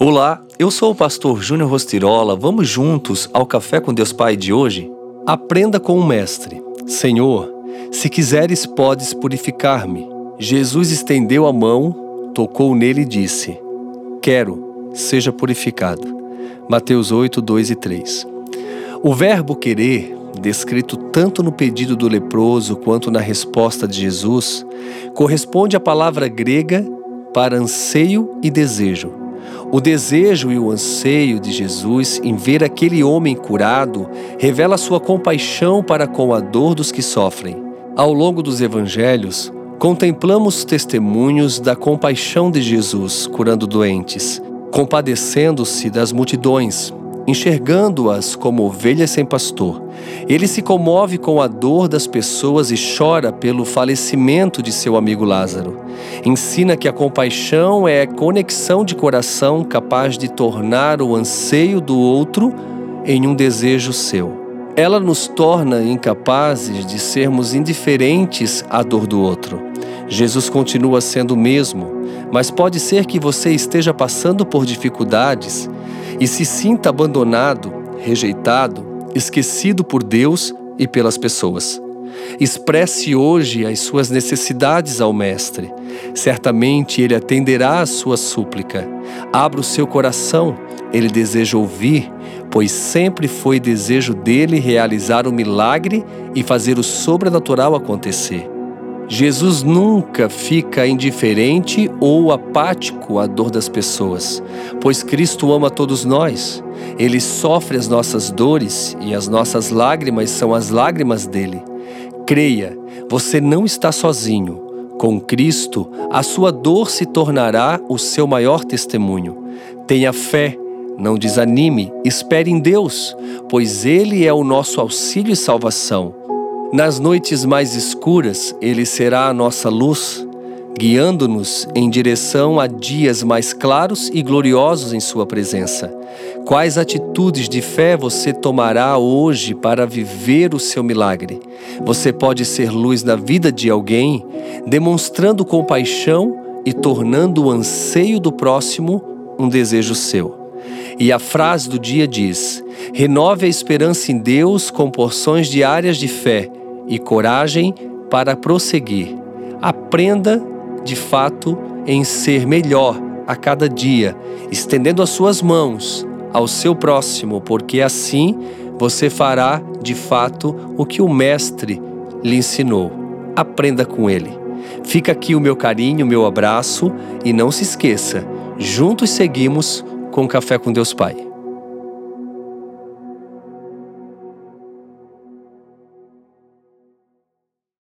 Olá, eu sou o pastor Júnior Rostirola. Vamos juntos ao Café com Deus Pai de hoje? Aprenda com o Mestre. Senhor, se quiseres, podes purificar-me. Jesus estendeu a mão, tocou nele e disse: Quero, seja purificado. Mateus 8, 2 e 3. O verbo querer, descrito tanto no pedido do leproso quanto na resposta de Jesus, corresponde à palavra grega para anseio e desejo. O desejo e o anseio de Jesus em ver aquele homem curado revela sua compaixão para com a dor dos que sofrem. Ao longo dos evangelhos, contemplamos testemunhos da compaixão de Jesus curando doentes, compadecendo-se das multidões, enxergando-as como ovelhas sem pastor. Ele se comove com a dor das pessoas e chora pelo falecimento de seu amigo Lázaro. Ensina que a compaixão é a conexão de coração capaz de tornar o anseio do outro em um desejo seu. Ela nos torna incapazes de sermos indiferentes à dor do outro. Jesus continua sendo o mesmo, mas pode ser que você esteja passando por dificuldades e se sinta abandonado, rejeitado, esquecido por Deus e pelas pessoas. Expresse hoje as suas necessidades ao Mestre. Certamente Ele atenderá a sua súplica. Abra o seu coração, Ele deseja ouvir, pois sempre foi desejo dele realizar o milagre e fazer o sobrenatural acontecer. Jesus nunca fica indiferente ou apático à dor das pessoas, pois Cristo ama todos nós. Ele sofre as nossas dores e as nossas lágrimas são as lágrimas dele. Creia, você não está sozinho. Com Cristo, a sua dor se tornará o seu maior testemunho. Tenha fé, não desanime, espere em Deus, pois Ele é o nosso auxílio e salvação. Nas noites mais escuras, Ele será a nossa luz, guiando-nos em direção a dias mais claros e gloriosos em Sua presença. Quais atitudes de fé você tomará hoje para viver o seu milagre? Você pode ser luz na vida de alguém, demonstrando compaixão e tornando o anseio do próximo um desejo seu. E a frase do dia diz: renove a esperança em Deus com porções diárias de fé e coragem para prosseguir. Aprenda, de fato, em ser melhor a cada dia, estendendo as suas mãos ao seu próximo, porque assim você fará, de fato, o que o Mestre lhe ensinou. Aprenda com ele. Fica aqui o meu carinho, o meu abraço e não se esqueça, juntos seguimos com Café com Deus Pai.